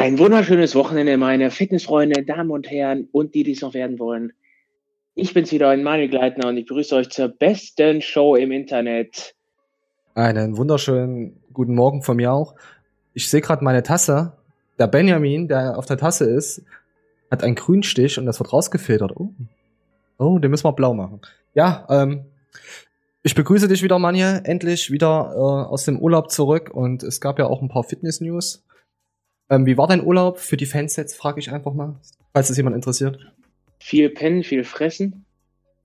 Ein wunderschönes Wochenende, meine Fitnessfreunde, Damen und Herren und die, die es noch werden wollen. Ich bin's wieder, ein Manuel Gleitner und ich begrüße euch zur besten Show im Internet. Einen wunderschönen guten Morgen von mir auch. Ich sehe gerade meine Tasse. Der Benjamin, der auf der Tasse ist, hat einen Grünstich und das wird rausgefiltert. Oh, oh den müssen wir blau machen. Ja, ähm, ich begrüße dich wieder, Manja, endlich wieder äh, aus dem Urlaub zurück und es gab ja auch ein paar Fitness-News. Ähm, wie war dein Urlaub für die Fans jetzt, frage ich einfach mal, falls es jemand interessiert. Viel pennen, viel fressen.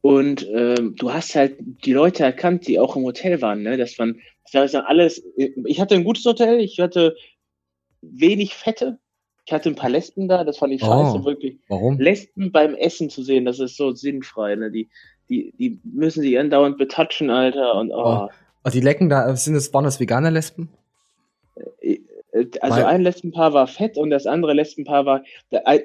Und ähm, du hast halt die Leute erkannt, die auch im Hotel waren, ne? Das waren, das alles. Ich hatte ein gutes Hotel, ich hatte wenig Fette. Ich hatte ein paar Lesben da, das fand ich scheiße, oh, wirklich. Warum? Lesben beim Essen zu sehen, das ist so sinnfrei, ne? Die, die, die müssen sich andauernd betatschen, Alter. Und oh. oh. Die lecken da, sind es, waren das vegane Lesben? Äh, also Weil, ein Lesbenpaar war fett und das andere Lesbenpaar war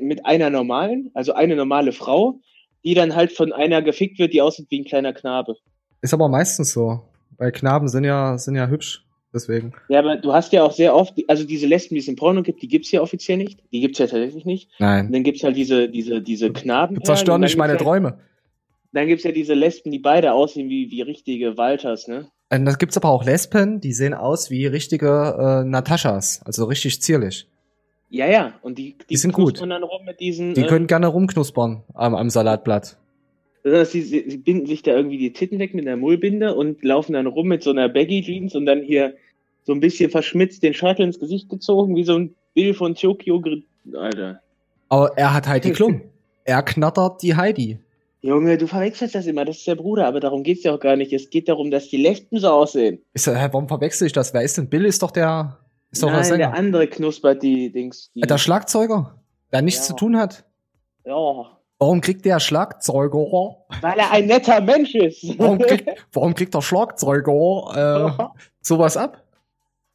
mit einer normalen, also eine normale Frau, die dann halt von einer gefickt wird, die aussieht wie ein kleiner Knabe. Ist aber meistens so, weil Knaben sind ja, sind ja hübsch, deswegen. Ja, aber du hast ja auch sehr oft, also diese Lesben, die es im Porno gibt, die gibt's hier offiziell nicht. Die gibt's ja tatsächlich nicht. Nein. Und dann gibt's halt diese, diese, diese Knaben. Zerstören nicht meine halt, Träume. Dann gibt's ja diese Lesben, die beide aussehen wie, wie richtige Walters, ne? Und da gibt's aber auch Lesben, die sehen aus wie richtige äh, Nataschas, also richtig zierlich. Ja, ja, und die, die, die sind gut. Dann rum mit diesen, die äh, können gerne rumknuspern am, am Salatblatt. Also, sie, sie binden sich da irgendwie die Titten weg mit einer Mullbinde und laufen dann rum mit so einer Baggy Jeans und dann hier so ein bisschen verschmitzt den Scheitel ins Gesicht gezogen, wie so ein Bild von Tokyo, Alter. Aber er hat Heidi Klum. er knattert die Heidi. Junge, du verwechselst das immer, das ist der Bruder, aber darum geht's ja auch gar nicht. Es geht darum, dass die Lesben so aussehen. Ist, hä, warum verwechsel ich das? Wer ist denn Bill? Ist doch der. Ist doch Nein, der, der andere knuspert die Dings. Die der Schlagzeuger, der nichts ja. zu tun hat. Ja. Warum kriegt der Schlagzeuger? Weil er ein netter Mensch ist. Warum kriegt, warum kriegt der Schlagzeuger äh, sowas ab?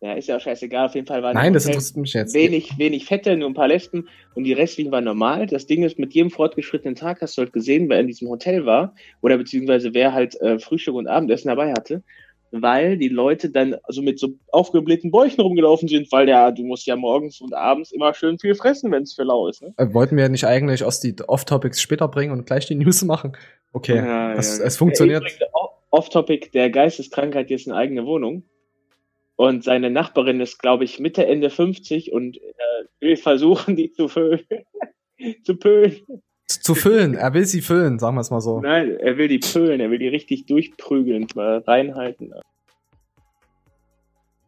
Ja, ist ja auch scheißegal. Auf jeden Fall war Nein, das interessiert mich jetzt. Wenig, wenig Fette, nur ein paar Lesben und die restlichen waren normal. Das Ding ist, mit jedem fortgeschrittenen Tag hast du halt gesehen, wer in diesem Hotel war oder beziehungsweise wer halt äh, Frühstück und Abendessen dabei hatte, weil die Leute dann also mit so aufgeblähten Bäuchen rumgelaufen sind, weil ja, du musst ja morgens und abends immer schön viel fressen, wenn es für lau ist. Ne? Äh, wollten wir nicht eigentlich aus die Off-Topics später bringen und gleich die News machen? Okay, ja, das, ja. es funktioniert. Off-Topic, der Geisteskrankheit jetzt eine eigene Wohnung. Und seine Nachbarin ist, glaube ich, Mitte, Ende 50 und äh, will versuchen, die zu füllen. zu pölen. Zu füllen, er will sie füllen, sagen wir es mal so. Nein, er will die pölen, er will die richtig durchprügeln, mal reinhalten.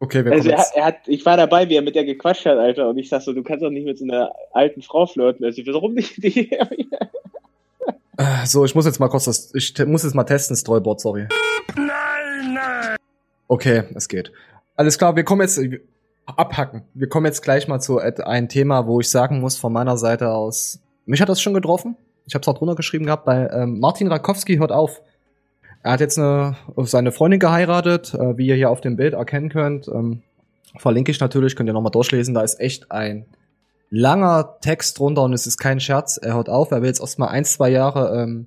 Okay, wir also er, er, hat, ich war dabei, wie er mit der gequatscht hat, Alter, und ich sag so, du kannst doch nicht mit so einer alten Frau flirten. Also, warum nicht die? Äh, so, ich muss jetzt mal kurz das, ich muss jetzt mal testen, Storyboard, sorry. Nein, nein. Okay, es geht. Alles klar, wir kommen jetzt abhacken. Wir kommen jetzt gleich mal zu einem Thema, wo ich sagen muss, von meiner Seite aus, mich hat das schon getroffen. Ich habe es auch drunter geschrieben gehabt, bei ähm, Martin Rakowski hört auf. Er hat jetzt eine, seine Freundin geheiratet, äh, wie ihr hier auf dem Bild erkennen könnt. Ähm, verlinke ich natürlich, könnt ihr nochmal durchlesen. Da ist echt ein langer Text drunter und es ist kein Scherz. Er hört auf, er will jetzt erstmal ein, zwei Jahre ähm,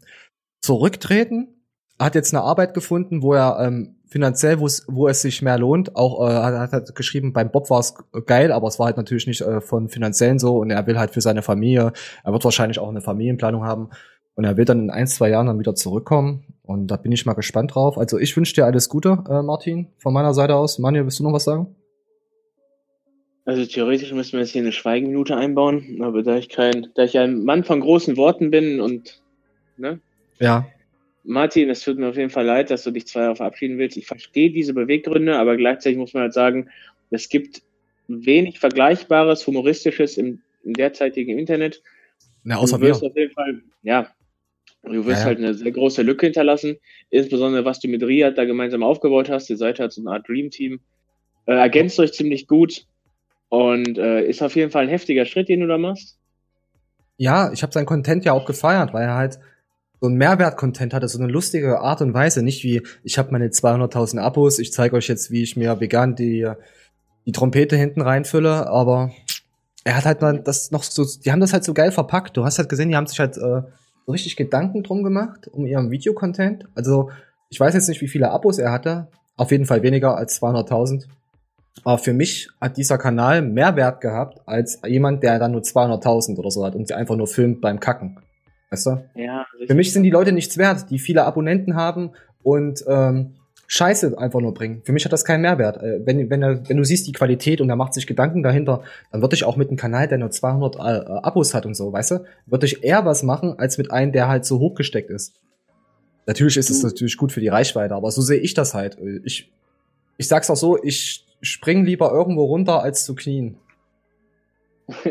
zurücktreten. Er hat jetzt eine Arbeit gefunden, wo er ähm, finanziell, wo es, sich mehr lohnt. Auch äh, hat, hat geschrieben, beim Bob war es geil, aber es war halt natürlich nicht äh, von finanziellen so und er will halt für seine Familie, er wird wahrscheinlich auch eine Familienplanung haben und er will dann in ein, zwei Jahren dann wieder zurückkommen und da bin ich mal gespannt drauf. Also ich wünsche dir alles Gute, äh, Martin, von meiner Seite aus. Manja, willst du noch was sagen? Also theoretisch müssen wir jetzt hier eine Schweigeminute einbauen, aber da ich kein, da ich ein Mann von großen Worten bin und ne? Ja. Martin, es tut mir auf jeden Fall leid, dass du dich zwei Jahre verabschieden willst. Ich verstehe diese Beweggründe, aber gleichzeitig muss man halt sagen, es gibt wenig Vergleichbares, Humoristisches im, im derzeitigen Internet. Na, außer du wirst wir. auf jeden Fall, ja, du wirst ja, ja. halt eine sehr große Lücke hinterlassen. Insbesondere, was du mit Riyad da gemeinsam aufgebaut hast. Ihr seid halt so eine Art Dream-Team. Äh, ergänzt euch ziemlich gut und äh, ist auf jeden Fall ein heftiger Schritt, den du da machst. Ja, ich habe seinen Content ja auch gefeiert, weil er halt so ein Mehrwert-Content hatte, so eine lustige Art und Weise, nicht wie ich habe meine 200.000 Abos, ich zeige euch jetzt, wie ich mir vegan die die Trompete hinten reinfülle, aber er hat halt mal das noch so, die haben das halt so geil verpackt. Du hast halt gesehen, die haben sich halt äh, so richtig Gedanken drum gemacht um ihren Videocontent. Also ich weiß jetzt nicht, wie viele Abos er hatte, auf jeden Fall weniger als 200.000. Aber für mich hat dieser Kanal mehr Wert gehabt als jemand, der dann nur 200.000 oder so hat und sie einfach nur filmt beim Kacken. Weißt du? Ja, Für mich sind die Leute nichts wert, die viele Abonnenten haben und ähm, Scheiße einfach nur bringen. Für mich hat das keinen Mehrwert. Äh, wenn, wenn, wenn du siehst die Qualität und er macht sich Gedanken dahinter, dann würde ich auch mit einem Kanal, der nur 200 äh, Abos hat und so, weißt du, würde ich eher was machen, als mit einem, der halt so hochgesteckt ist. Natürlich ist es natürlich gut für die Reichweite, aber so sehe ich das halt. Ich, ich sag's auch so, ich spring lieber irgendwo runter, als zu knien.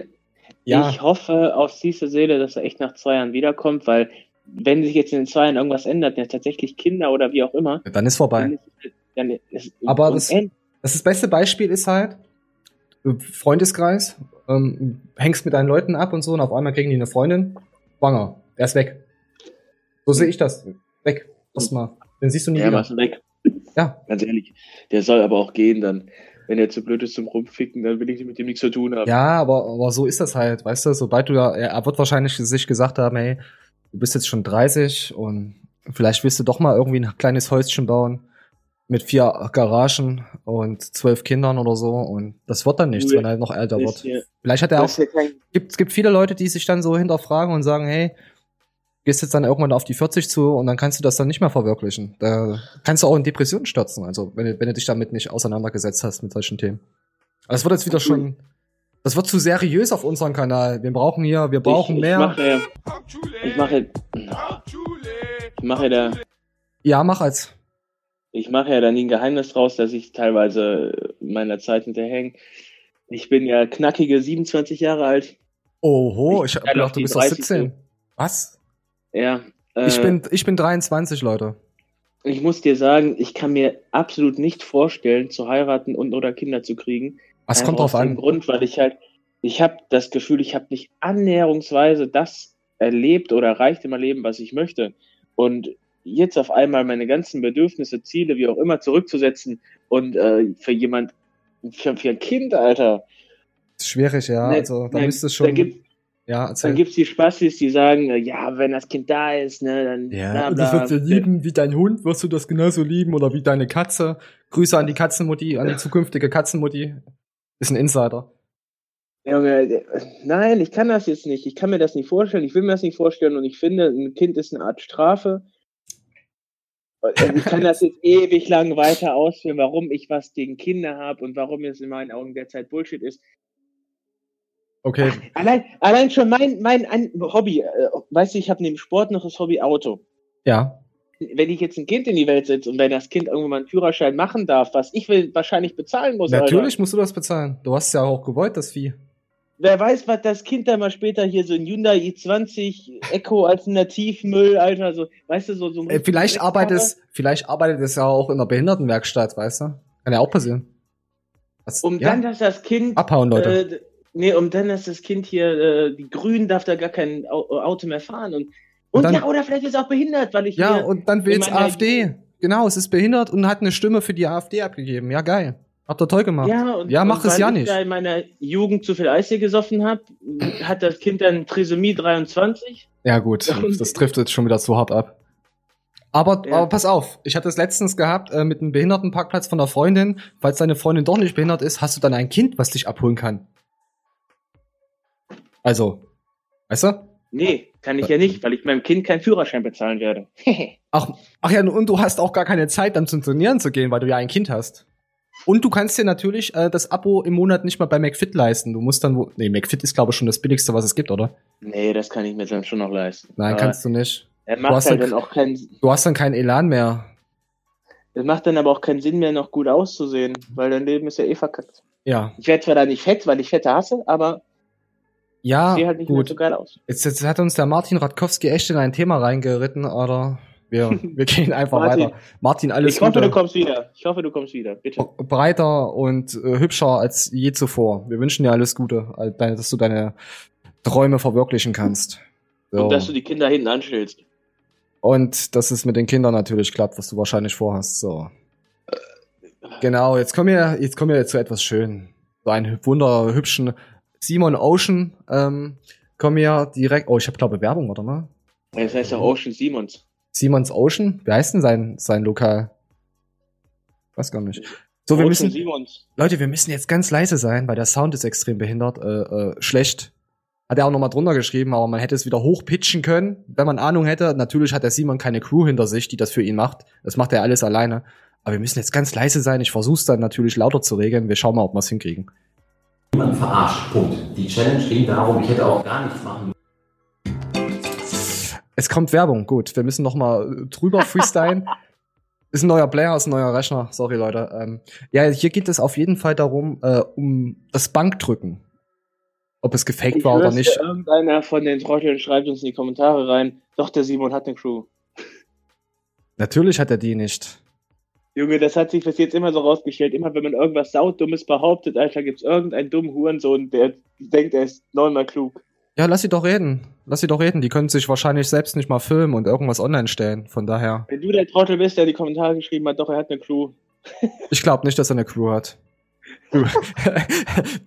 ja, Ich hoffe auf süße Seele, dass er echt nach zwei Jahren wiederkommt, weil wenn sich jetzt in den zwei Jahren irgendwas ändert, ja tatsächlich Kinder oder wie auch immer, dann ist vorbei. dann ist, dann ist Aber das- Das, das beste Beispiel ist halt, Freundeskreis, ähm, hängst mit deinen Leuten ab und so und auf einmal kriegen die eine Freundin, schwanger, er ist weg. So sehe ich das. Weg. Erstmal. Den siehst du nie ja, wieder. weg. Ja. Ganz ehrlich, der soll aber auch gehen dann. Wenn er zu blöd ist zum Rumficken, dann will ich mit dem nichts zu tun haben. Ja, aber, aber so ist das halt, weißt du, sobald du ja, er wird wahrscheinlich sich gesagt haben, hey, du bist jetzt schon 30 und vielleicht willst du doch mal irgendwie ein kleines Häuschen bauen mit vier Garagen und zwölf Kindern oder so und das wird dann nichts, Nee. wenn er noch älter wird. hier- Vielleicht hat er auch ja gibt, es gibt viele Leute, die sich dann so hinterfragen und sagen, hey, gehst jetzt dann irgendwann auf die 40 zu und dann kannst du das dann nicht mehr verwirklichen. Da kannst du auch in Depressionen stürzen, also wenn, du- wenn du dich damit nicht auseinandergesetzt hast mit solchen Themen. Aber das wird jetzt wieder schon, das wird zu seriös auf unserem Kanal. Wir brauchen hier, wir brauchen ich, mehr. Ich mache, ich mache, ich mache da, ja, mach als. ich mache ja da nie ein Geheimnis draus, dass ich teilweise meiner Zeit hinterhänge. Ich bin ja knackige 27 Jahre alt. Oho, Ich ich hab gedacht, du bist doch 30 17. Was? Ja. Ich äh, bin, ich bin 23, Leute. Ich muss dir sagen, ich kann mir absolut nicht vorstellen, zu heiraten und oder Kinder zu kriegen. Was kommt drauf an? Grund, weil ich halt, ich habe das Gefühl, ich habe nicht annäherungsweise das erlebt oder erreicht in meinem Leben, was ich möchte. Und jetzt auf einmal meine ganzen Bedürfnisse, Ziele, wie auch immer, zurückzusetzen und äh, für jemand, für, für ein Kind, Alter. Schwierig, ja. Ne, also da ne, müsste es schon. gibt ja, dann erzähl. gibt's die Spastis, die sagen, äh, ja, wenn das Kind da ist, ne, dann Ja, bla, bla. das wirst du lieben wie dein Hund, wirst du das genauso lieben oder wie deine Katze. Grüße an die Katzenmutti, an die zukünftige Katzenmutti. Ist ein Insider. Junge, äh, nein, ich kann das jetzt nicht. Ich kann mir das nicht vorstellen. Ich will mir das nicht vorstellen. Und ich finde, ein Kind ist eine Art Strafe. Und Ich kann das jetzt ewig lang weiter ausführen, warum ich was gegen Kinder habe und warum es in meinen Augen derzeit Bullshit ist. Okay, Allein, allein schon mein, mein ein Hobby, äh, weißt du, ich habe neben Sport noch das Hobby Auto. ja. Wenn ich jetzt ein Kind in die Welt setze und wenn das Kind irgendwann mal einen Führerschein machen darf, was ich will, wahrscheinlich bezahlen muss, Natürlich Alter. musst du das bezahlen. Du hast ja auch gewollt, das Vieh. Wer weiß, was das Kind dann mal später hier so ein Hyundai i20 Echo Alternativmüll, Alter, so, weißt du, so, so ein Äh, vielleicht arbeitet es, vielleicht arbeitet es ja auch in der Behindertenwerkstatt, weißt du? Kann ja auch passieren. Was, Um ja, dann, dass das Kind, abhauen, Leute. äh, nee, um dann, dass das Kind hier, äh, die Grünen darf da gar kein Au- Auto mehr fahren und, und, Und dann- ja, oder vielleicht ist es auch behindert, weil ich ja, und dann in meiner AfD. Genau, es ist behindert und hat eine Stimme für die AfD abgegeben. Ja, geil. Habt ihr toll gemacht. ja, und, Ja, mach und es weil ja ich nicht. da in meiner Jugend zu viel Eis hier gesoffen habe, hat das Kind dann Trisomie 23. Ja, gut, das trifft jetzt schon wieder zu hart ab. Aber, Ja. aber pass auf, ich hatte es letztens gehabt äh, mit einem Behindertenparkplatz von einer Freundin. Falls deine Freundin doch nicht behindert ist, hast du dann ein Kind, was dich abholen kann. Also, weißt du? Nee, kann ich ja nicht, weil ich meinem Kind keinen Führerschein bezahlen werde. Ach, ach ja, und du hast auch gar keine Zeit, dann zum Trainieren zu gehen, weil du ja ein Kind hast. Und du kannst dir natürlich äh, das Abo im Monat nicht mal bei McFit leisten. Du musst dann wo. Nee, McFit ist, glaube ich, schon das billigste, was es gibt, oder? nee, das kann ich mir dann schon noch leisten. Nein, Aber kannst du nicht. Er Du macht hast halt dann- dann auch keinen, Du hast dann keinen Elan mehr. es macht dann aber auch keinen Sinn mehr, noch gut auszusehen, weil dein Leben ist ja eh verkackt. Ja. Ich werde zwar da nicht fett, weil ich Fette hasse, aber Ja, sehe halt nicht gut. so geil aus. Jetzt, jetzt hat uns der Martin Radkowski echt in ein Thema reingeritten, oder? Wir, wir gehen einfach Martin, weiter. Martin, alles ich hoffe, Gute. du kommst wieder. Ich hoffe, du kommst wieder. Bitte. breiter und äh, hübscher als je zuvor. Wir wünschen dir alles Gute, dass du deine Träume verwirklichen kannst. So. Und dass du die Kinder hinten anstellst. Und dass es mit den Kindern natürlich klappt, was du wahrscheinlich vorhast. So. Genau, jetzt kommen wir, jetzt kommen wir zu etwas schön. So einen wunderhübschen Simon Ocean. Ähm, kommen wir direkt. Oh, ich habe glaube Werbung, warte mal. Das heißt auch Ocean Simons. Simons Ocean. Wie heißt denn sein, sein Lokal? Weiß gar nicht. So, wir müssen, Leute, wir müssen jetzt ganz leise sein, weil der Sound ist extrem behindert, äh, äh, schlecht. Hat er auch nochmal drunter geschrieben, aber man hätte es wieder hochpitchen können, wenn man Ahnung hätte. Natürlich hat der Simon keine Crew hinter sich, die das für ihn macht. Das macht er alles alleine. Aber wir müssen jetzt ganz leise sein. Ich versuche es dann natürlich lauter zu regeln. Wir schauen mal, ob wir es hinkriegen. Niemand verarscht. Punkt. Die Challenge ging darum, ich hätte auch gar nichts machen Es kommt Werbung. Gut, wir müssen noch mal drüber freestylen. ist ein neuer Player, ist ein neuer Rechner. Sorry, Leute. Ähm, ja, hier geht es auf jeden Fall darum, äh, um das Bankdrücken. Ob es gefaked ich war oder nicht. Irgendeiner von den Trotteln schreibt uns in die Kommentare rein. Doch, der Simon hat eine Crew. Natürlich hat er die nicht. Junge, das hat sich bis jetzt immer so rausgestellt. Immer wenn man irgendwas saudummes behauptet, Alter, gibt's irgendeinen dummen Hurensohn, der denkt, er ist neunmal klug. Ja, lass sie doch reden. Lass sie doch reden. Die können sich wahrscheinlich selbst nicht mal filmen und irgendwas online stellen. Von daher. Wenn du der Trottel bist, der die Kommentare geschrieben hat, doch, er hat eine Crew. ich glaube nicht, dass er eine Crew hat.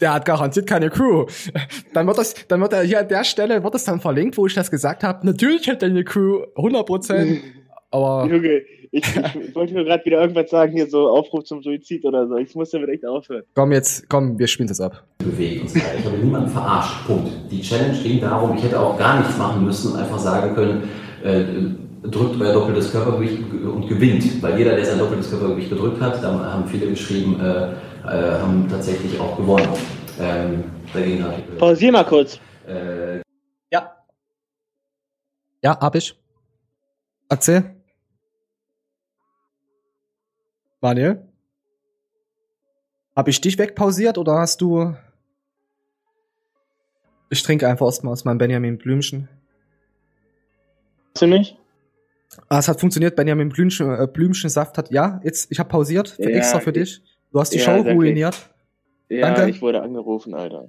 der hat garantiert keine Crew. Dann wird das, dann wird er hier an der Stelle wird es dann verlinkt, wo ich das gesagt habe. Natürlich hat er eine Crew, 100 Prozent. Aber Junge, ich, ich wollte mir gerade wieder irgendwas sagen, hier so Aufruf zum Suizid oder so. Ich muss damit echt aufhören. Komm jetzt, komm, wir spielen das ab. Bewegen Ich habe niemanden verarscht. Punkt. Die Challenge ging darum, ich hätte auch gar nichts machen müssen und einfach sagen können, äh, drückt euer doppeltes Körpergewicht und gewinnt. Weil jeder, der sein doppeltes Körpergewicht gedrückt hat, da haben viele geschrieben, äh, äh, haben tatsächlich auch gewonnen. Ähm, dagegen hat, äh, Pausier mal kurz. Äh, ja. Ja, hab ich. Erzähl. Manuel? Hab ich dich wegpausiert oder hast du. Ich trinke einfach erstmal aus meinem Benjamin Blümchen. Hast du nicht? Ah, es hat funktioniert. Benjamin Blümchen, äh, Blümchen Saft hat. Ja, jetzt, ich habe pausiert. Für ja, extra für dich. Du hast die ja, Show ruiniert. Ja, danke. ich wurde angerufen, Alter.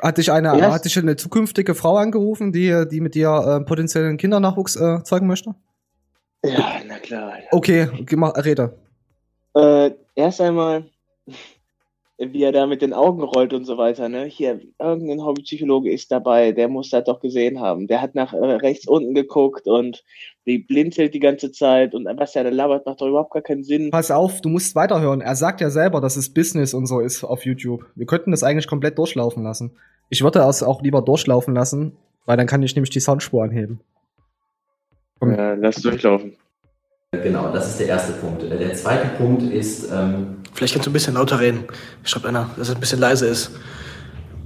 Hat dich eine, yes. hat dich eine zukünftige Frau angerufen, die, die mit dir äh, potenziellen Kindernachwuchs äh, zeugen möchte? Ja, na klar. Alter. Okay, mach, rede. Äh, erst einmal, wie er da mit den Augen rollt und so weiter, ne? Hier, irgendein Hobbypsychologe ist dabei, der muss das doch gesehen haben. Der hat nach äh, rechts unten geguckt und die blinzelt die ganze Zeit und was er da labert, macht doch überhaupt gar keinen Sinn. Pass auf, du musst weiterhören. Er sagt ja selber, dass es Business und so ist auf YouTube. Wir könnten das eigentlich komplett durchlaufen lassen. Ich würde es auch lieber durchlaufen lassen, weil dann kann ich nämlich die Soundspur anheben. Komm. Ja, lass durchlaufen. Genau, das ist der erste Punkt. Der zweite Punkt ist. Ähm Vielleicht kannst du ein bisschen lauter reden. Schreibt einer, dass es ein bisschen leise ist.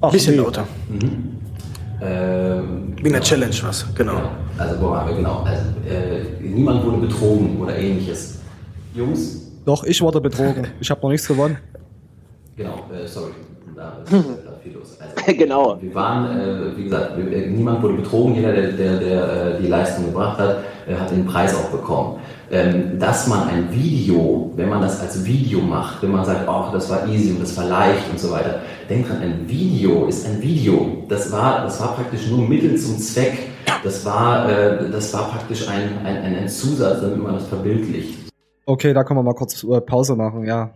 Ein bisschen nee. lauter. Mhm. Ähm, Wie eine genau. Challenge, was? Genau. genau. Also, wo waren wir? Genau. Also, äh, niemand wurde betrogen oder ähnliches. Jungs? Doch, ich wurde betrogen. ich habe noch nichts gewonnen. Genau, äh, sorry. Da ist äh, viel los. Also, genau. Wir waren, äh, wie gesagt, wir, niemand wurde betrogen. Jeder, der, der, der äh, die Leistung gebracht hat, äh, hat den Preis auch bekommen. Ähm, dass man ein Video, wenn man das als Video macht, wenn man sagt, oh, das war easy und das war leicht und so weiter, denkt dran, ein Video ist ein Video. Das war, das war praktisch nur Mittel zum Zweck. Das war, äh, das war praktisch ein, ein, ein Zusatz, damit man das verbildlicht. Okay, da können wir mal kurz äh, Pause machen, ja.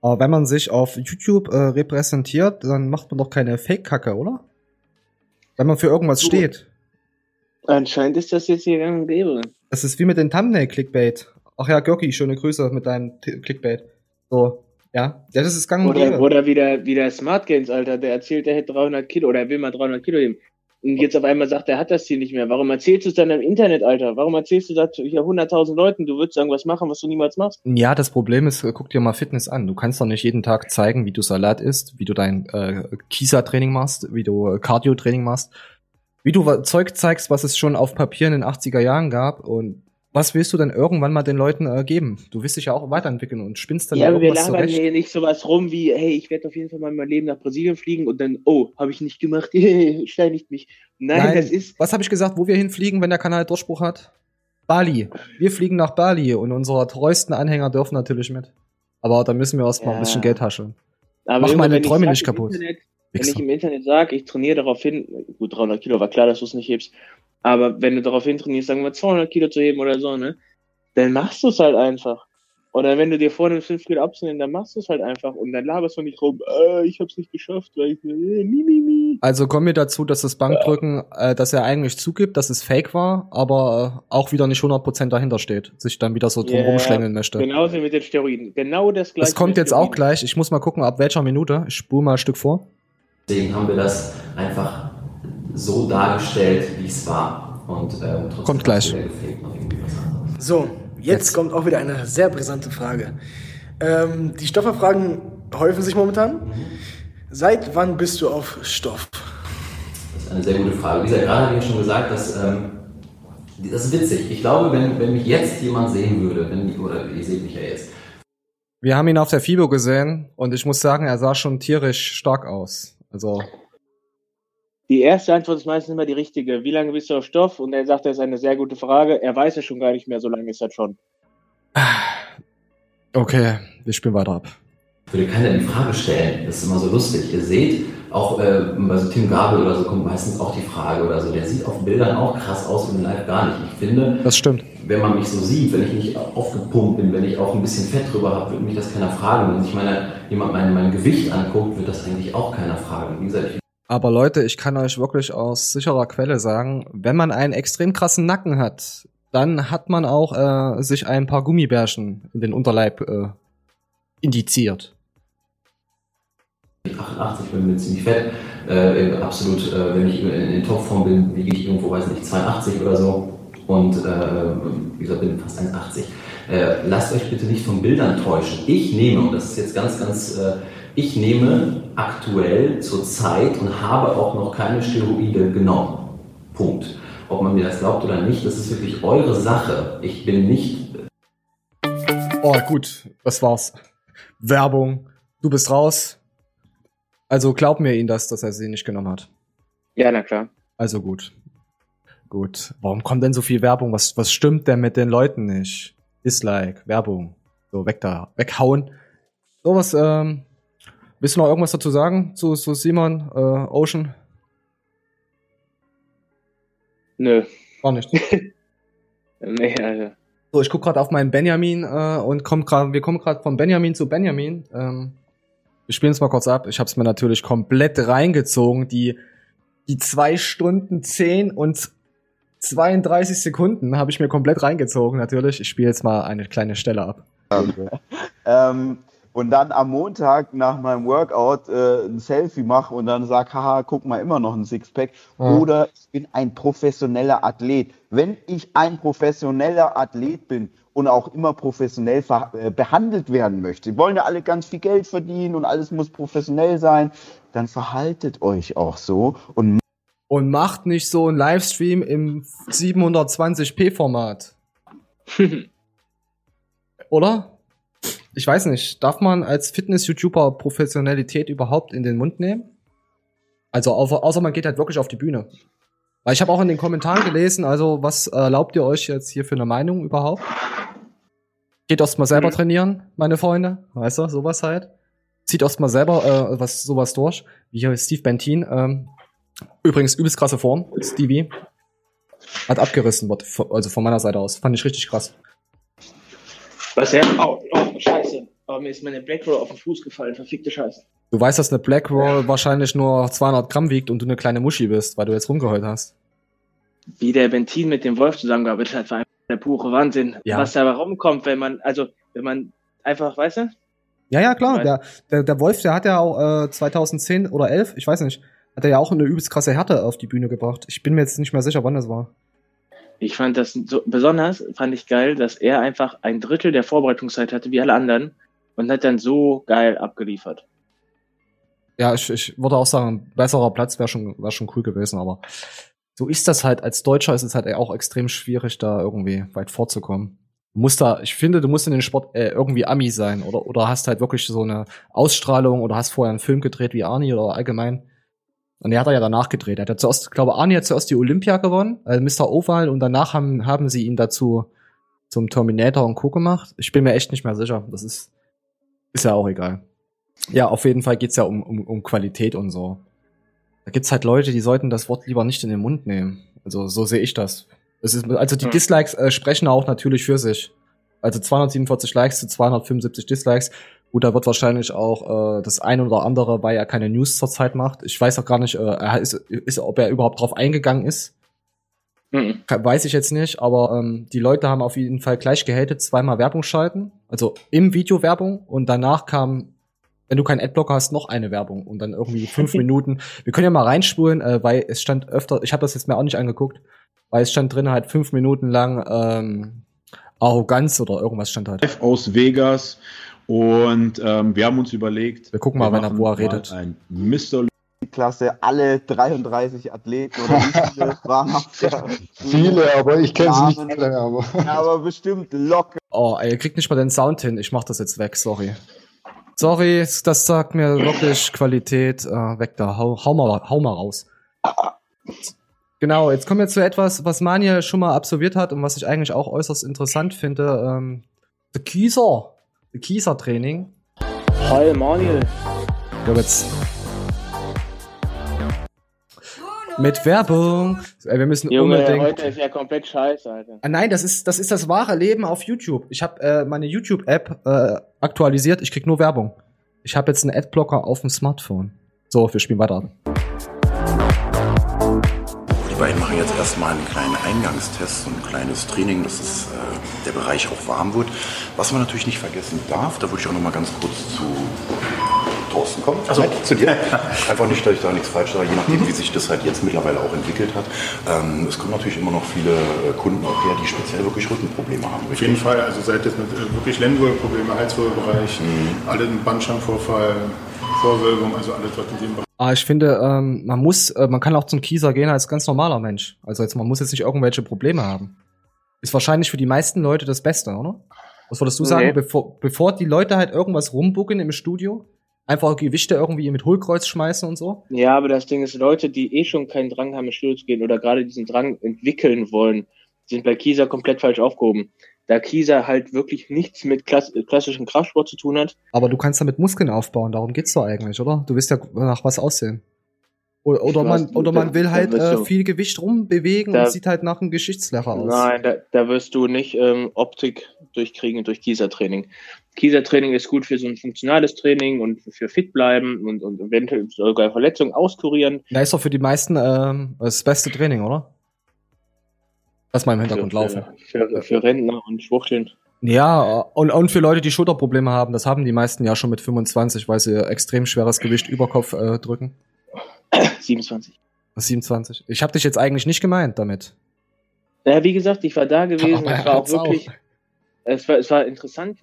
Aber wenn man sich auf YouTube äh, repräsentiert, dann macht man doch keine Fake-Kacke, oder? Wenn man für irgendwas steht. Anscheinend ist das jetzt hier gang und gäbe. Das ist wie mit den Thumbnail-Clickbait. Ach ja, Görki, schöne Grüße mit deinem Clickbait. So, ja. Ja, das ist gang und gäbe. Oder wieder, wieder Smart Games, Alter. Der erzählt, der hätte 300 Kilo oder er will mal 300 Kilo nehmen. Und jetzt auf einmal sagt er, hat das Ziel nicht mehr. Warum erzählst du es dann im Internet, Alter? Warum erzählst du das hier 100.000 Leuten? Du würdest irgendwas machen, was du niemals machst? Ja, das Problem ist, guck dir mal Fitness an. Du kannst doch nicht jeden Tag zeigen, wie du Salat isst, wie du dein äh, Kisa-Training machst, wie du äh, Cardio-Training machst wie du Zeug zeigst, was es schon auf Papier in den 80er Jahren gab und was willst du denn irgendwann mal den Leuten äh, geben? Du willst dich ja auch weiterentwickeln und spinnst dann ja, aber wir labern hier nicht sowas rum wie, hey, ich werde auf jeden Fall mal mein Leben nach Brasilien fliegen und dann, oh, habe ich nicht gemacht, steinigt mich. Nein, Nein, das ist. Was habe ich gesagt, wo wir hinfliegen, wenn der Kanal Durchbruch hat? Bali. Wir fliegen nach Bali und unsere treuesten Anhänger dürfen natürlich mit. Aber da müssen wir erstmal ja. ein bisschen Geld haschen. Aber Mach meine Träume nicht kaputt. Internet, wenn ich im Internet sage, ich trainiere darauf hin, gut, 300 Kilo war klar, dass du es nicht hebst, aber wenn du darauf hin trainierst, sagen wir 200 Kilo zu heben oder so, ne, dann machst du es halt einfach. Oder wenn du dir vornimmst, fünf Kilo abzunehmen, dann machst du es halt einfach und dann laberst du nicht rum, äh, ich hab's nicht geschafft, weil ich, äh, mi, mi, mi. Also kommen wir dazu, dass das Bankdrücken, äh, dass er eigentlich zugibt, dass es fake war, aber äh, auch wieder nicht 100% dahinter steht, sich dann wieder so drum yeah, rumschlängeln möchte. Genauso mit den Steroiden. Genau das gleiche. Das kommt jetzt auch gleich. Ich muss mal gucken, ab welcher Minute. Ich spule mal ein Stück vor. Deswegen haben wir das einfach so dargestellt, wie es war. Und ähm, kommt gleich. So, Jetzt, Jetzt, kommt auch wieder eine sehr brisante Frage. Ähm, die Stofferfragen häufen sich momentan. Seit wann bist du auf Stoff? Das ist eine sehr gute Frage. Wie gesagt, gerade habe ich schon gesagt, dass, ähm, das ist witzig. Ich glaube, wenn, wenn mich jetzt jemand sehen würde, wenn, oder ihr seht mich ja jetzt. Wir haben ihn auf der FIBO gesehen und ich muss sagen, er sah schon tierisch stark aus. Also die erste Antwort ist meistens immer die richtige. Wie lange bist du auf Stoff? Und er sagt, das ist eine sehr gute Frage. Er weiß es schon gar nicht mehr, so lange ist das schon. Okay, wir spielen weiter ab. Ich würde keiner die Frage stellen. Das ist immer so lustig. Ihr seht, auch äh, bei so Tim Gabel oder so kommt meistens auch die Frage oder so. Der sieht auf Bildern auch krass aus und live gar nicht. Ich finde, das stimmt. wenn man mich so sieht, wenn ich nicht aufgepumpt bin, wenn ich auch ein bisschen Fett drüber habe, würde mich das keiner fragen. Wenn sich meine, jemand mein, mein Gewicht anguckt, wird das eigentlich auch keiner fragen. Wie gesagt, ich aber Leute, ich kann euch wirklich aus sicherer Quelle sagen, wenn man einen extrem krassen Nacken hat, dann hat man auch äh, sich ein paar Gummibärchen in den Unterleib äh, indiziert. 88 bin mir ziemlich fett. Äh, absolut, äh, wenn ich in, in Topform bin, wiege ich irgendwo, weiß nicht, 82 oder so. Und äh, wie gesagt, bin fast 1,80. Äh, lasst euch bitte nicht von Bildern täuschen. Ich nehme, und das ist jetzt ganz, ganz äh, ich nehme aktuell zur Zeit und habe auch noch keine Steroide genommen. Punkt. Ob man mir das glaubt oder nicht, das ist wirklich eure Sache. Ich bin nicht. Oh, gut, das war's. Werbung. Du bist raus. Also glaub mir ihn das, dass er sie nicht genommen hat. Ja, na klar. Also gut. Gut. Warum kommt denn so viel Werbung? Was, was stimmt denn mit den Leuten nicht? Dislike, Werbung. So, weg da. Weghauen. Sowas, ähm, Willst du noch irgendwas dazu sagen zu, zu Simon, äh, Ocean? Nö. Gar nicht. nee, Alter. So, ich guck gerade auf meinen Benjamin äh, und komm grad, wir kommen gerade von Benjamin zu Benjamin. Ähm, wir spielen es mal kurz ab. Ich habe es mir natürlich komplett reingezogen. Die, die zwei Stunden zehn und 32 Sekunden habe ich mir komplett reingezogen, natürlich. Ich spiele jetzt mal eine kleine Stelle ab. ähm, und dann am Montag nach meinem Workout äh, ein Selfie mache und dann sag, haha, guck mal, immer noch ein Sixpack. Ja. Oder ich bin ein professioneller Athlet. Wenn ich ein professioneller Athlet bin und auch immer professionell äh, behandelt werden möchte, wollen ja alle ganz viel Geld verdienen und alles muss professionell sein, dann verhaltet euch auch so und und macht nicht so ein Livestream im 720p Format. Oder? ich weiß nicht, darf man als Fitness-YouTuber Professionalität überhaupt in den Mund nehmen? Also außer man geht halt wirklich auf die Bühne. Weil ich habe auch in den Kommentaren gelesen, also was erlaubt ihr euch jetzt hier für eine Meinung überhaupt? Geht erst mal selber mhm. trainieren, meine Freunde. Weißt du, sowas halt. Zieht erst mal selber äh, was, sowas durch. Wie hier Steve Bentin. Ähm, übrigens übelst krasse Form, Stevie. Hat abgerissen, also von meiner Seite aus. Fand ich richtig krass. Was er? Oh, oh, scheiße. Aber oh, mir ist meine Black Roll auf den Fuß gefallen. Verfickte Scheiße. Du weißt, dass eine Black Roll ja. wahrscheinlich nur 200 Gramm wiegt und du eine kleine Muschi bist, weil du jetzt rumgeheult hast. Wie der Bentin mit dem Wolf zusammengearbeitet hat, war der pure Wahnsinn. Ja. Was da rumkommt, wenn man, also, wenn man einfach, weißt du? Ja, ja, klar. Der, der, der Wolf, der hat ja auch äh, 2010 oder 11, ich weiß nicht, hat er ja auch eine übelst krasse Härte auf die Bühne gebracht. Ich bin mir jetzt nicht mehr sicher, wann das war. Ich fand das so besonders, fand ich geil, dass er einfach ein Drittel der Vorbereitungszeit hatte wie alle anderen und hat dann so geil abgeliefert. Ja, ich, ich würde auch sagen, besserer Platz wäre schon, wär schon cool gewesen, aber so ist das halt. Als Deutscher ist es halt auch extrem schwierig, da irgendwie weit vorzukommen. Du musst da, ich finde, du musst in den Sport äh, irgendwie Ami sein oder, oder hast halt wirklich so eine Ausstrahlung oder hast vorher einen Film gedreht wie Arnie oder allgemein und er hat er ja danach gedreht. Er hat ja zuerst, glaube Arnie hat zuerst die Olympia gewonnen, äh, Mr. Oval, und danach haben, haben sie ihn dazu zum Terminator und Co. gemacht. Ich bin mir echt nicht mehr sicher. Das ist, ist ja auch egal. Ja, auf jeden Fall geht's ja um, um, um Qualität und so. Da gibt's halt Leute, die sollten das Wort lieber nicht in den Mund nehmen. Also so sehe ich das. Es ist, also die hm. Dislikes äh, sprechen auch natürlich für sich. Also 247 Likes zu 275 Dislikes. Gut, da wird wahrscheinlich auch äh, das ein oder andere, weil er keine News zurzeit macht. Ich weiß auch gar nicht, äh, er ist, ist, ob er überhaupt drauf eingegangen ist. Mhm. Weiß ich jetzt nicht, aber ähm, die Leute haben auf jeden Fall gleich gehatet, zweimal Werbung schalten. Also im Video Werbung und danach kam, wenn du keinen Adblocker hast, noch eine Werbung und dann irgendwie fünf Minuten. Wir können ja mal reinspulen, äh, weil es stand öfter, ich habe das jetzt mir auch nicht angeguckt, weil es stand drin halt fünf Minuten lang ähm, Arroganz oder irgendwas stand halt. Aus Vegas und ähm, wir haben uns überlegt, wir gucken mal, wenn er wo er redet. Ein Mr. Klasse, alle 33 Athleten oder wie viele waren Viele, aber ich kenne sie nicht alle. Aber. aber bestimmt locker. Oh, ey, ihr kriegt nicht mal den Sound hin. Ich mach das jetzt weg, sorry. Sorry, das sagt mir wirklich Qualität. Äh, weg da, hau, hau, mal, hau mal raus. Genau, jetzt kommen wir zu etwas, was Manja schon mal absolviert hat und was ich eigentlich auch äußerst interessant finde. Ähm, The Kieser. The Kieser Training. Hi, Manuel. Ich jetzt mit Werbung. Wir müssen Junge, unbedingt. heute ist ja komplett scheiße, Alter. Ah, nein, das ist das ist das wahre Leben auf YouTube. Ich habe äh, meine YouTube App äh, aktualisiert. Ich krieg nur Werbung. Ich habe jetzt einen Adblocker auf dem Smartphone. So, wir spielen weiter. Die beiden machen jetzt erstmal einen kleinen Eingangstest, so ein kleines Training, dass es, äh, der Bereich auch warm wird. Was man natürlich nicht vergessen darf, da würde ich auch noch mal ganz kurz zu Thorsten kommen. Also zu dir. Einfach nicht, dass ich da nichts falsch sage, je nachdem, mhm. wie sich das halt jetzt mittlerweile auch entwickelt hat. Ähm, es kommen natürlich immer noch viele äh, Kunden auch her, die speziell wirklich Rückenprobleme haben. Richtig? Auf jeden Fall, also seit es mit äh, wirklich Lendenwirbelprobleme, Halswirbelbereich, mhm. alle Bandscheibenvorfall, Vorwölbung, also alles, was in dem Bereich Ah, ich finde, ähm, man muss, äh, man kann auch zum Kieser gehen als ganz normaler Mensch. Also jetzt, man muss jetzt nicht irgendwelche Probleme haben. Ist wahrscheinlich für die meisten Leute das Beste, oder? Was würdest du sagen, nee. bevor, bevor die Leute halt irgendwas rumbucken im Studio? Einfach Gewichte irgendwie mit Hohlkreuz schmeißen und so? Ja, aber das Ding ist, Leute, die eh schon keinen Drang haben, ins Studio zu gehen oder gerade diesen Drang entwickeln wollen, sind bei Kieser komplett falsch aufgehoben. Da Kieser halt wirklich nichts mit klass klassischem Kraftsport zu tun hat. Aber du kannst damit Muskeln aufbauen, darum geht's doch eigentlich, oder? Du willst ja nach was aussehen. Oder, oder man, oder man will halt äh, viel Gewicht rumbewegen da, und sieht halt nach einem Geschichtslehrer aus. Nein, da, da wirst du nicht ähm, Optik durchkriegen durch Kieser-Training. Kieser-Training ist gut für so ein funktionales Training und für fit bleiben und, und eventuell sogar Verletzungen auskurieren. Da ist doch für die meisten ähm, das beste Training, oder? Lass mal im Hintergrund für, laufen. Für, für Rentner und Schwuchteln. Ja, und, und für Leute, die Schulterprobleme haben, das haben die meisten ja schon mit 25, weil sie extrem schweres Gewicht über Kopf äh, drücken. 27. 27. Ich habe dich jetzt eigentlich nicht gemeint damit. Ja, wie gesagt, ich war da gewesen. es war auch wirklich. Auch. Es war, es war interessant,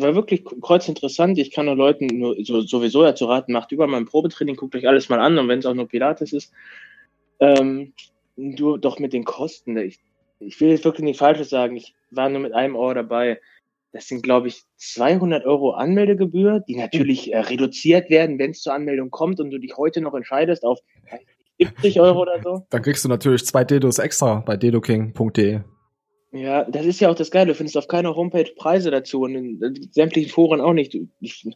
war wirklich kreuzinteressant. Ich kann nur Leuten nur so, sowieso dazu raten, macht über mein Probetraining, guckt euch alles mal an und wenn es auch nur Pilates ist. Ähm, du doch mit den Kosten. Ich, ich will jetzt wirklich nicht Falsches sagen. Ich war nur mit einem Ohr dabei. Das sind, glaube ich, 200 Euro Anmeldegebühr, die natürlich äh, reduziert werden, wenn es zur Anmeldung kommt und du dich heute noch entscheidest auf 70 Euro oder so. Dann kriegst du natürlich zwei Dedos extra bei dedoking.de. Ja, das ist ja auch das Geile. Du findest auf keiner Homepage Preise dazu und in sämtlichen Foren auch nicht. Ich,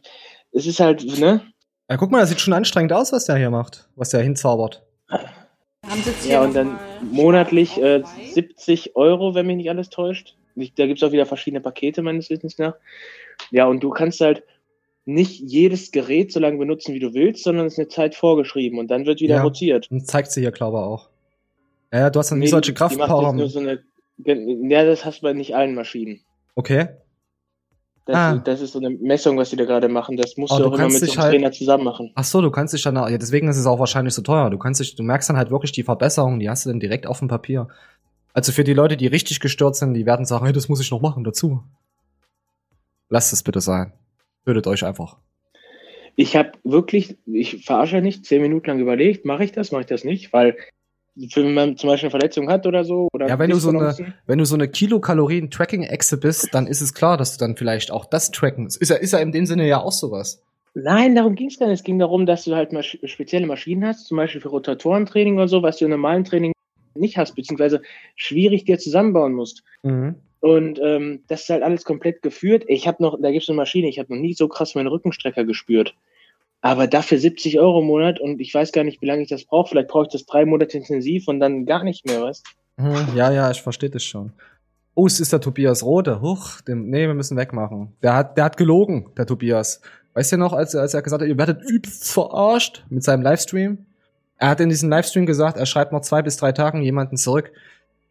es ist halt, ne? Ja, guck mal, das sieht schon anstrengend aus, was der hier macht, was der hinzaubert. Ja, und dann monatlich äh, 70 Euro, wenn mich nicht alles täuscht da gibt es auch wieder verschiedene Pakete meines Wissens nach. Ja, und du kannst halt nicht jedes Gerät so lange benutzen, wie du willst, sondern es ist eine Zeit vorgeschrieben und dann wird wieder ja, rotiert. Und zeigt sie hier, glaube ich, auch. Ja, du hast dann nee, nicht solche Kraftpower. So eine, ja, das hast du bei nicht allen Maschinen. Okay. Das, ah. das ist so eine Messung, was die da gerade machen. Das musst oh, du auch immer mit einem halt, Trainer zusammen machen. Ach so, du kannst dich dann, ja, deswegen ist es auch wahrscheinlich so teuer. Du kannst dich, du merkst dann halt wirklich die Verbesserung, die hast du dann direkt auf dem Papier. Also für die Leute, die richtig gestört sind, die werden sagen, hey, das muss ich noch machen dazu. Lasst es bitte sein. Tötet euch einfach. Ich habe wirklich, ich verarsche nicht, zehn Minuten lang überlegt, mache ich das, mache ich das nicht, weil wenn man zum Beispiel eine Verletzung hat oder so. Oder ja, wenn du so eine, wenn du so eine Kilokalorien-Tracking-Echse bist, dann ist es klar, dass du dann vielleicht auch das tracken. Ist ja, ist ja in dem Sinne ja auch sowas. Nein, darum ging es gar nicht. Es ging darum, dass du halt mal spezielle Maschinen hast, zum Beispiel für Rotatorentraining oder so, was du im normalen Training nicht hast, beziehungsweise schwierig dir zusammenbauen musst. Mhm. Und ähm, das ist halt alles komplett geführt. Ich habe noch, da gibt es eine Maschine, ich habe noch nie so krass meinen Rückenstrecker gespürt. Aber dafür 70 Euro im Monat und ich weiß gar nicht, wie lange ich das brauche. Vielleicht brauche ich das drei Monate intensiv und dann gar nicht mehr, weißt mhm, Ja, ja, ich verstehe das schon. Oh, es ist der Tobias Rote. Huch, dem, nee, wir müssen wegmachen. Der hat, der hat gelogen, der Tobias. Weißt du noch, als, als er gesagt hat, ihr werdet übelst verarscht mit seinem Livestream? Er hat in diesem Livestream gesagt, er schreibt noch zwei bis drei Tagen jemanden zurück.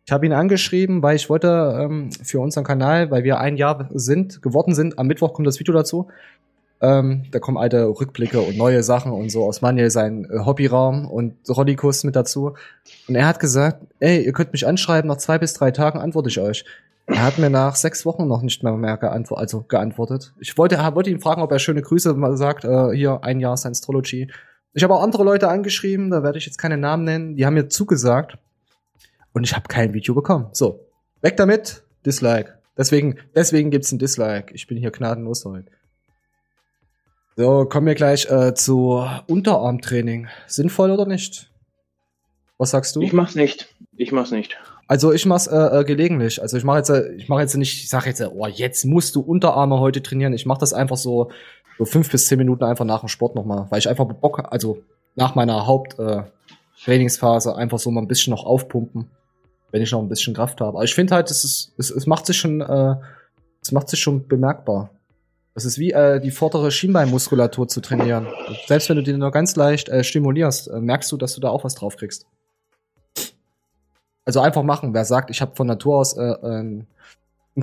Ich habe ihn angeschrieben, weil ich wollte ähm, für unseren Kanal, weil wir ein Jahr sind, geworden sind, am Mittwoch kommt das Video dazu. Ähm, da kommen alte Rückblicke und neue Sachen und so aus Manuel sein äh, Hobbyraum und Rollikus mit dazu. Und er hat gesagt, ey, ihr könnt mich anschreiben, nach zwei bis drei Tagen antworte ich euch. Er hat mir nach sechs Wochen noch nicht mehr, mehr geantwortet, also geantwortet. Ich wollte, wollte ihn fragen, ob er schöne Grüße sagt, äh, hier ein Jahr Science-Trology. Ich habe auch andere Leute angeschrieben, da werde ich jetzt keine Namen nennen, die haben mir zugesagt und ich habe kein Video bekommen. So, weg damit, Dislike. Deswegen, deswegen gibt's ein Dislike. Ich bin hier gnadenlos heute. So, kommen wir gleich äh, zu Unterarmtraining. Sinnvoll oder nicht? Was sagst du? Ich mach's nicht. Ich mach's nicht. Also ich mach's äh, äh, gelegentlich. Also ich mache jetzt, äh, ich mache jetzt nicht, ich sage jetzt, oh, jetzt musst du Unterarme heute trainieren. Ich mache das einfach so, so fünf bis zehn Minuten einfach nach dem Sport nochmal, weil ich einfach Bock, also nach meiner Haupttrainingsphase äh, einfach so mal ein bisschen noch aufpumpen wenn ich noch ein bisschen Kraft habe. Aber ich finde halt, es, ist, es, es macht sich schon, äh, es macht sich schon bemerkbar. Das ist wie äh, die vordere Schienbeinmuskulatur zu trainieren. Selbst wenn du die nur ganz leicht äh, stimulierst, äh, merkst du, dass du da auch was drauf kriegst. Also einfach machen. Wer sagt, ich habe von Natur aus äh, äh, einen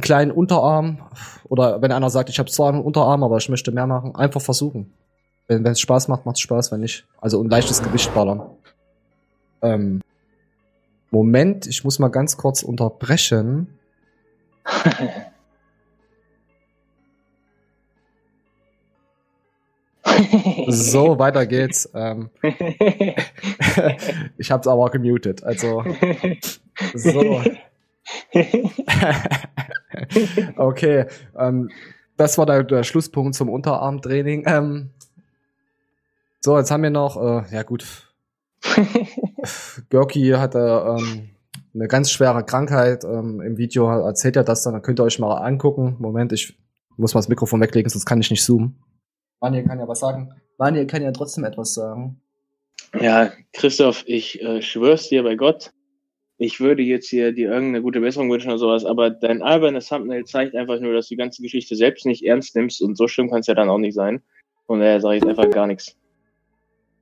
kleinen Unterarm oder wenn einer sagt, ich habe zwar einen Unterarm, aber ich möchte mehr machen, einfach versuchen. Wenn es Spaß macht, macht es Spaß, wenn nicht. Also ein leichtes Gewicht ballern. Ähm, Moment, ich muss mal ganz kurz unterbrechen. so, weiter geht's. Ähm, ich hab's aber gemutet. Also so. okay, ähm, das war der, der, Schlusspunkt zum Unterarmtraining. Ähm, so, jetzt haben wir noch, äh, ja gut, Görki hatte ähm, eine ganz schwere Krankheit. Ähm, Im Video erzählt er das dann, dann könnt ihr euch mal angucken. Moment, ich muss mal das Mikrofon weglegen, sonst kann ich nicht zoomen. Vanja kann ja was sagen. Vanja kann ja trotzdem etwas sagen. Ja, Christoph, ich äh, schwör's dir bei Gott, ich würde jetzt hier dir irgendeine gute Besserung wünschen oder sowas, aber dein albernes Thumbnail zeigt einfach nur, dass du die ganze Geschichte selbst nicht ernst nimmst und so schlimm kann es ja dann auch nicht sein. Und daher sage ich jetzt einfach gar nichts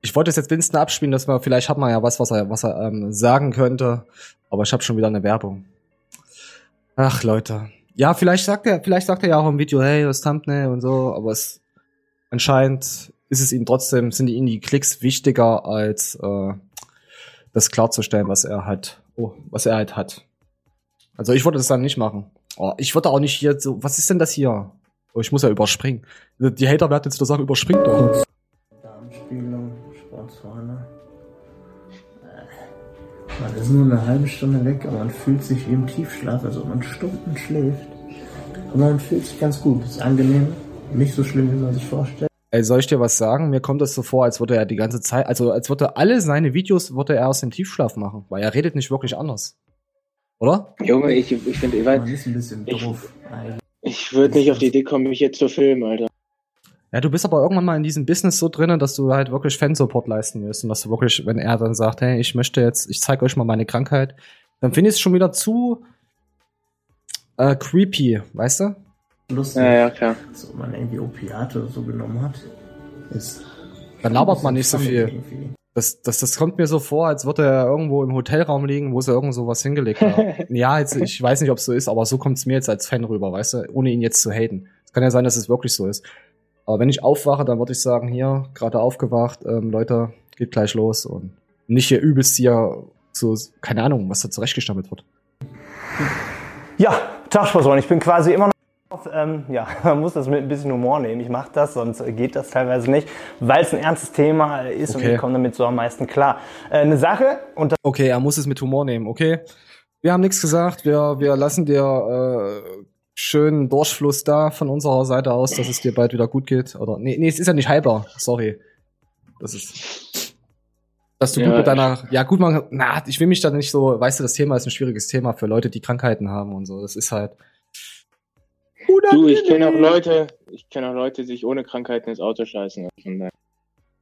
ich wollte es jetzt Winston abspielen, dass man vielleicht hat man ja was, was er, was er ähm, sagen könnte, aber ich habe schon wieder eine Werbung. Ach Leute, ja, vielleicht sagt er, vielleicht sagt er ja auch im Video, hey, das Thumbnail und so, aber es anscheinend ist es ihm trotzdem, sind ihm die Klicks wichtiger als äh, das klarzustellen, was er halt, oh, was er halt hat. Also ich wollte das dann nicht machen. Oh, ich würde auch nicht hier so, was ist denn das hier? Oh, ich muss ja überspringen. Die Hater werden jetzt wieder sagen, überspringt doch. Darmspiegelung. Sportzone. Äh, man ist nur eine halbe Stunde weg, aber man fühlt sich im Tiefschlaf, also man Stunden schläft. Aber man fühlt sich ganz gut. Ist angenehm. Nicht so schlimm, wie man sich vorstellt. Ey, soll ich dir was sagen? Mir kommt es so vor, als würde er die ganze Zeit, also als würde alle seine Videos würde er aus dem Tiefschlaf machen, weil er redet nicht wirklich anders. Oder? Junge, ich, ich finde, ich, Man ist ein bisschen doof. Ich, ich würde nicht auf die Idee kommen, mich jetzt zu filmen, Alter. Ja, du bist aber irgendwann mal in diesem Business so drinnen, dass du halt wirklich Fansupport leisten willst und dass du wirklich, wenn er dann sagt, hey, ich möchte jetzt, ich zeige euch mal meine Krankheit, dann finde ich es schon wieder zu äh, creepy, weißt du? Lustig. Ja, ja, klar. So, man irgendwie Opiate oder so genommen hat. Ist dann labert man nicht so viel. Das, das, das kommt mir so vor, als würde er irgendwo im Hotelraum liegen, wo sie irgend so was hingelegt haben. ja, jetzt, ich weiß nicht, ob es so ist, aber so kommt es mir jetzt als Fan rüber, weißt du, ohne ihn jetzt zu haten. Es kann ja sein, dass es wirklich so ist. Aber wenn ich aufwache, dann würde ich sagen, hier, gerade aufgewacht, ähm, Leute, geht gleich los und nicht hier übelst hier so, keine Ahnung, was da zurechtgestammelt wird. Ja, Tag, Sponsoren. Ich bin quasi immer noch ähm, ja, man muss das mit ein bisschen Humor nehmen. Ich mache das, sonst geht das teilweise nicht, weil es ein ernstes Thema ist okay. und ich komme damit so am meisten klar. Äh, eine Sache und Okay, er muss es mit Humor nehmen, okay? Wir haben nichts gesagt, wir, wir lassen dir äh, schönen Durchfluss da von unserer Seite aus, dass es dir bald wieder gut geht. Oder nee, nee, es ist ja nicht heilbar. Sorry. Das ist. Dass du ja, gut mit deiner. Ja, gut, man. Na, ich will mich da nicht so. Weißt du, das Thema ist ein schwieriges Thema für Leute, die Krankheiten haben und so. Das ist halt. Du, ich kenne auch Leute, ich kenne auch Leute, die sich ohne Krankheiten ins Auto scheißen.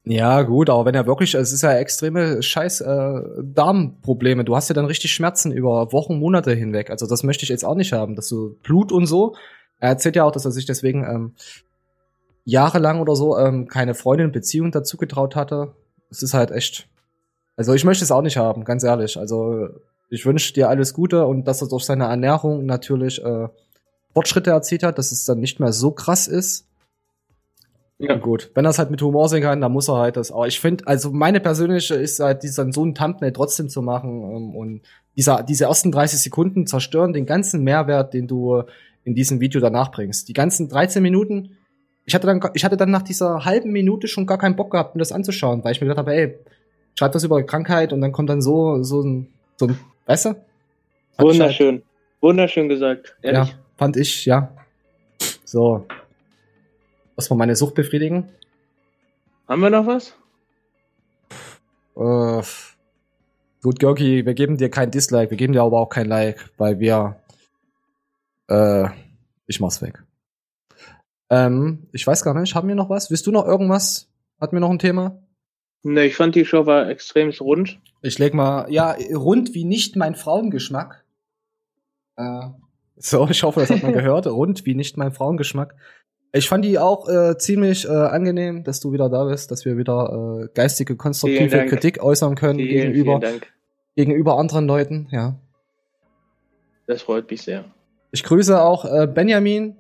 Ja, gut, aber wenn er wirklich, es ist ja extreme scheiß äh, Darmprobleme. Du hast ja dann richtig Schmerzen über Wochen, Monate hinweg. Also das möchte ich jetzt auch nicht haben, dass du Blut und so. Er erzählt ja auch, dass er sich deswegen ähm, jahrelang oder so ähm, keine Freundin, Beziehung dazu getraut hatte. Es ist halt echt. Also ich möchte es auch nicht haben, ganz ehrlich. Also ich wünsche dir alles Gute und dass er durch seine Ernährung natürlich äh, Fortschritte erzielt hat, dass es dann nicht mehr so krass ist. Ja. Gut, wenn er es halt mit Humor sehen kann, dann muss er halt das. Aber ich finde, also meine persönliche ist halt, dieser so ein Thumbnail trotzdem zu machen ähm, und dieser, diese ersten 30 Sekunden zerstören den ganzen Mehrwert, den du in diesem Video danach bringst. Die ganzen 13 Minuten, ich hatte dann, ich hatte dann nach dieser halben Minute schon gar keinen Bock gehabt, mir das anzuschauen, weil ich mir gedacht habe, ey, schreib das über Krankheit und dann kommt dann so, so ein, so ein, weißt du? Wunderschön. Halt, Wunderschön gesagt, ehrlich. Ja, fand ich, ja. So. Was war meine Sucht befriedigen? Haben wir noch was? Äh, gut, Görki, wir geben dir kein Dislike, wir geben dir aber auch kein Like, weil wir. Äh, ich mach's weg. Ähm, ich weiß gar nicht, haben wir noch was? Willst du noch irgendwas? Hatten wir noch ein Thema? Ne, ich fand die Show war extrem rund. Ich leg mal, ja, rund wie nicht mein Frauengeschmack. Äh, so, ich hoffe, das hat man gehört. Rund wie nicht mein Frauengeschmack. Ich fand die auch äh, ziemlich äh, angenehm, dass du wieder da bist, dass wir wieder äh, geistige, konstruktive Kritik äußern können vielen, gegenüber, vielen gegenüber anderen Leuten, ja. Das freut mich sehr. Ich grüße auch äh, Benjamin.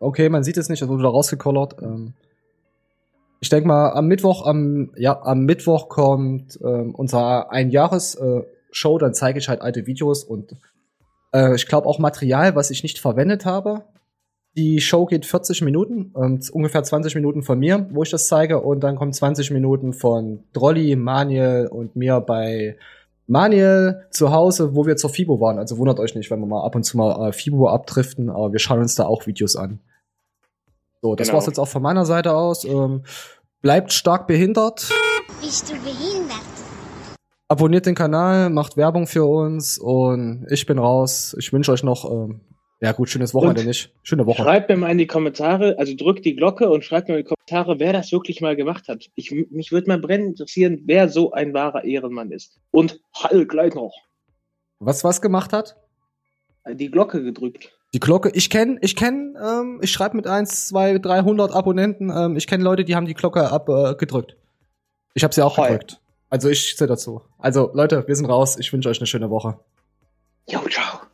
Okay, man sieht es nicht, es wurde da rausgekollert. Ähm, ich denke mal, am Mittwoch, am, ja, am Mittwoch kommt ähm, unser Einjahres-Show, äh, dann zeige ich halt alte Videos und äh, ich glaube auch Material, was ich nicht verwendet habe. Die Show geht 40 Minuten, ähm, ungefähr 20 Minuten von mir, wo ich das zeige, und dann kommen 20 Minuten von Drolli, Maniel und mir bei Maniel zu Hause, wo wir zur FIBO waren. Also wundert euch nicht, wenn wir mal ab und zu mal äh, FIBO abdriften, aber wir schauen uns da auch Videos an. So, das genau. war's jetzt auch von meiner Seite aus. Ähm, bleibt stark behindert. Bist du behindert? Abonniert den Kanal, macht Werbung für uns und ich bin raus. Ich wünsche euch noch ähm, ja, gut, schönes Wochenende nicht. Schöne Woche. Schreibt mir mal in die Kommentare, also drückt die Glocke und schreibt mir in die Kommentare, wer das wirklich mal gemacht hat. Ich, mich würde mal brennend interessieren, wer so ein wahrer Ehrenmann ist. Und Hall gleich noch. Was was gemacht hat? Die Glocke gedrückt. Die Glocke, ich kenne, ich kenne, ähm, ich schreibe mit 1, 2, 300 Abonnenten, ähm, ich kenne Leute, die haben die Glocke abgedrückt. Äh, ich habe sie auch Heul. gedrückt. Also ich zähle dazu. Also Leute, wir sind raus. Ich wünsche euch eine schöne Woche. Jo, ciao.